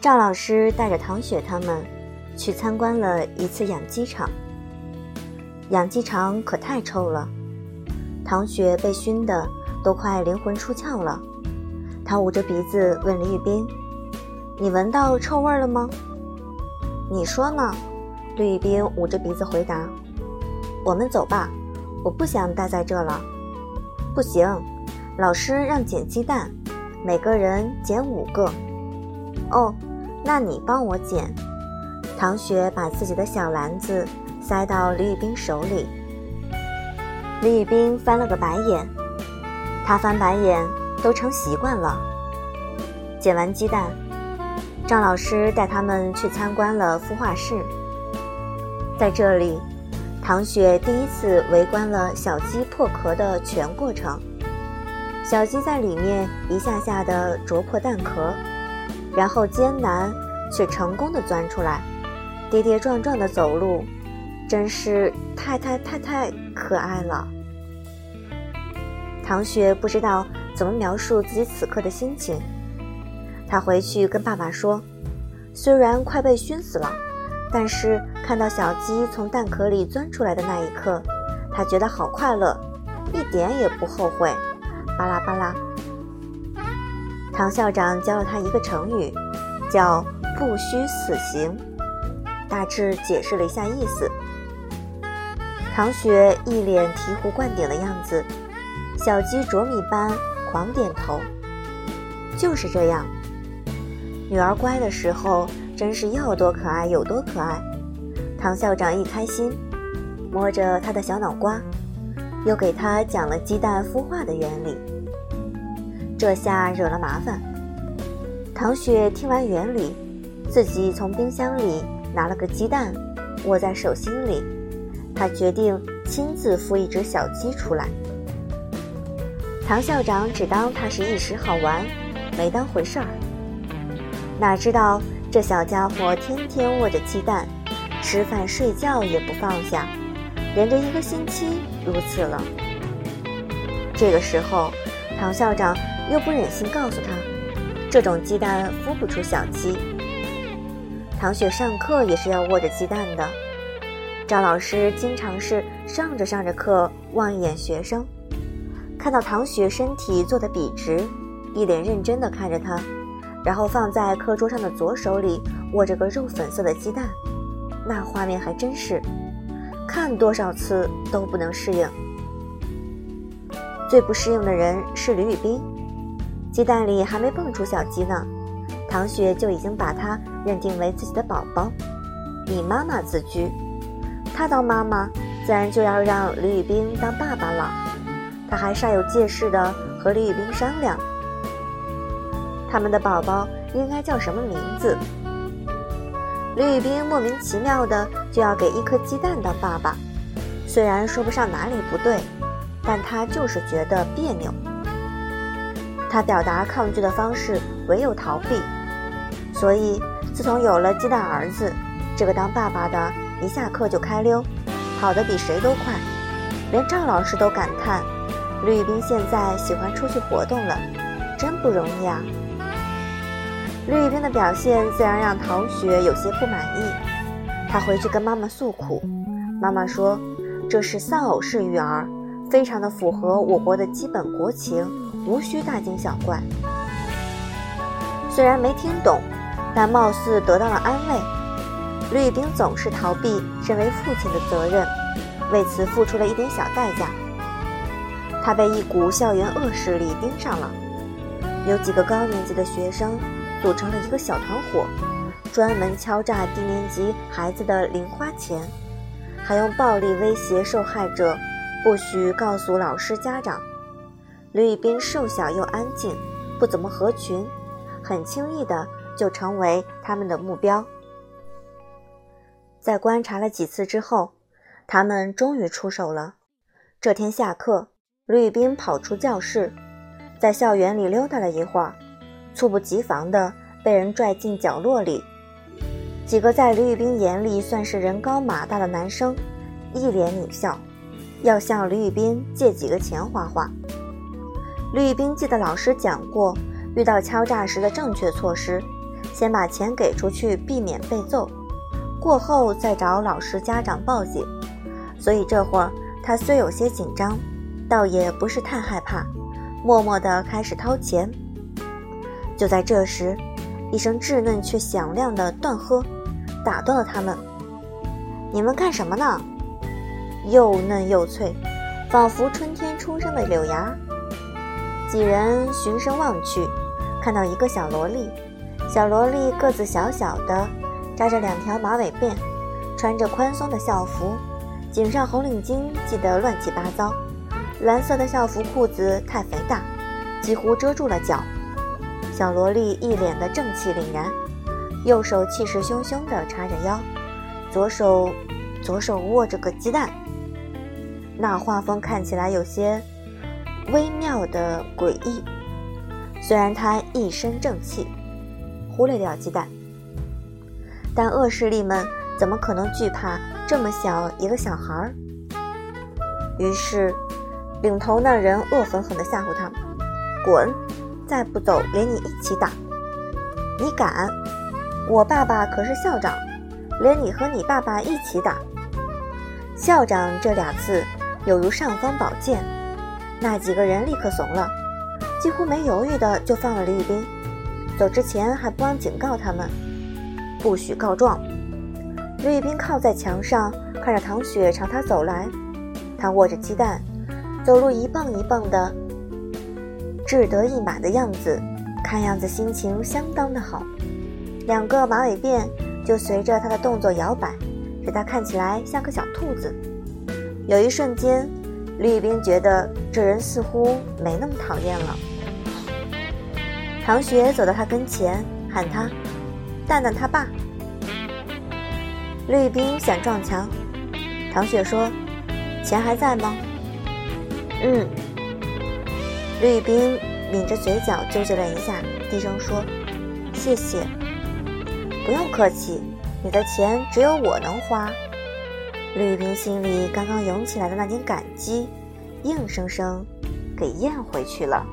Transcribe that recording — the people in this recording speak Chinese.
赵老师带着唐雪他们去参观了一次养鸡场。养鸡场可太臭了，唐雪被熏得都快灵魂出窍了。他捂着鼻子问李宇斌：“你闻到臭味了吗？”“你说呢？”李宇斌捂着鼻子回答。“我们走吧，我不想待在这了。”“不行，老师让捡鸡蛋，每个人捡五个。”“哦，那你帮我捡。”唐雪把自己的小篮子。塞到李宇冰手里，李宇冰翻了个白眼，他翻白眼都成习惯了。捡完鸡蛋，张老师带他们去参观了孵化室。在这里，唐雪第一次围观了小鸡破壳的全过程。小鸡在里面一下下地啄破蛋壳，然后艰难却成功地钻出来，跌跌撞撞地走路。真是太太太太可爱了。唐雪不知道怎么描述自己此刻的心情。她回去跟爸爸说：“虽然快被熏死了，但是看到小鸡从蛋壳里钻出来的那一刻，她觉得好快乐，一点也不后悔。”巴拉巴拉。唐校长教了他一个成语，叫“不虚此行”，大致解释了一下意思。唐雪一脸醍醐灌顶的样子，小鸡啄米般狂点头。就是这样，女儿乖的时候，真是要多可爱有多可爱。唐校长一开心，摸着她的小脑瓜，又给她讲了鸡蛋孵化的原理。这下惹了麻烦。唐雪听完原理，自己从冰箱里拿了个鸡蛋，握在手心里。他决定亲自孵一只小鸡出来。唐校长只当他是一时好玩，没当回事儿。哪知道这小家伙天天握着鸡蛋，吃饭睡觉也不放下，连着一个星期如此了。这个时候，唐校长又不忍心告诉他，这种鸡蛋孵不出小鸡。唐雪上课也是要握着鸡蛋的。赵老师经常是上着上着课望一眼学生，看到唐雪身体坐得笔直，一脸认真地看着他，然后放在课桌上的左手里握着个肉粉色的鸡蛋，那画面还真是看多少次都不能适应。最不适应的人是吕宇斌，鸡蛋里还没蹦出小鸡呢，唐雪就已经把它认定为自己的宝宝，以妈妈自居。他当妈妈，自然就要让李宇冰当爸爸了。他还煞有介事地和李宇冰商量，他们的宝宝应该叫什么名字。李宇冰莫名其妙的就要给一颗鸡蛋当爸爸，虽然说不上哪里不对，但他就是觉得别扭。他表达抗拒的方式唯有逃避，所以自从有了鸡蛋儿子，这个当爸爸的。一下课就开溜，跑得比谁都快，连赵老师都感叹：吕宇斌现在喜欢出去活动了，真不容易啊！吕宇斌的表现自然让唐雪有些不满意，她回去跟妈妈诉苦，妈妈说这是丧偶式育儿，非常的符合我国的基本国情，无需大惊小怪。虽然没听懂，但貌似得到了安慰。绿兵总是逃避身为父亲的责任，为此付出了一点小代价。他被一股校园恶势力盯上了，有几个高年级的学生组成了一个小团伙，专门敲诈低年级孩子的零花钱，还用暴力威胁受害者，不许告诉老师家长。吕宇斌瘦小又安静，不怎么合群，很轻易的就成为他们的目标。在观察了几次之后，他们终于出手了。这天下课，吕宇斌跑出教室，在校园里溜达了一会儿，猝不及防的被人拽进角落里。几个在吕宇斌眼里算是人高马大的男生，一脸狞笑，要向吕宇斌借几个钱花花。绿冰记得老师讲过，遇到敲诈时的正确措施，先把钱给出去，避免被揍，过后再找老师家长报警。所以这会儿他虽有些紧张，倒也不是太害怕，默默地开始掏钱。就在这时，一声稚嫩却响亮的断喝打断了他们：“你们干什么呢？”又嫩又脆，仿佛春天初生的柳芽。几人循声望去，看到一个小萝莉。小萝莉个子小小的，扎着两条马尾辫，穿着宽松的校服，颈上红领巾系得乱七八糟。蓝色的校服裤子太肥大，几乎遮住了脚。小萝莉一脸的正气凛然，右手气势汹汹地叉着腰，左手左手握着个鸡蛋。那画风看起来有些。微妙的诡异，虽然他一身正气，忽略掉鸡蛋，但恶势力们怎么可能惧怕这么小一个小孩儿？于是，领头那人恶狠狠地吓唬他：“滚！再不走，连你一起打！你敢？我爸爸可是校长，连你和你爸爸一起打！”校长这俩字有如尚方宝剑。那几个人立刻怂了，几乎没犹豫的就放了李宇斌。走之前还不忘警告他们，不许告状。李宇斌靠在墙上，看着唐雪朝他走来，他握着鸡蛋，走路一蹦一蹦的，志得意满的样子，看样子心情相当的好。两个马尾辫就随着他的动作摇摆，使他看起来像个小兔子。有一瞬间。李宇斌觉得这人似乎没那么讨厌了。唐雪走到他跟前，喊他：“蛋蛋他爸。”李宇斌想撞墙，唐雪说：“钱还在吗？”“嗯。”李宇斌抿着嘴角纠结了一下，低声说：“谢谢。”“不用客气，你的钱只有我能花。”吕平心里刚刚涌起来的那点感激，硬生生给咽回去了。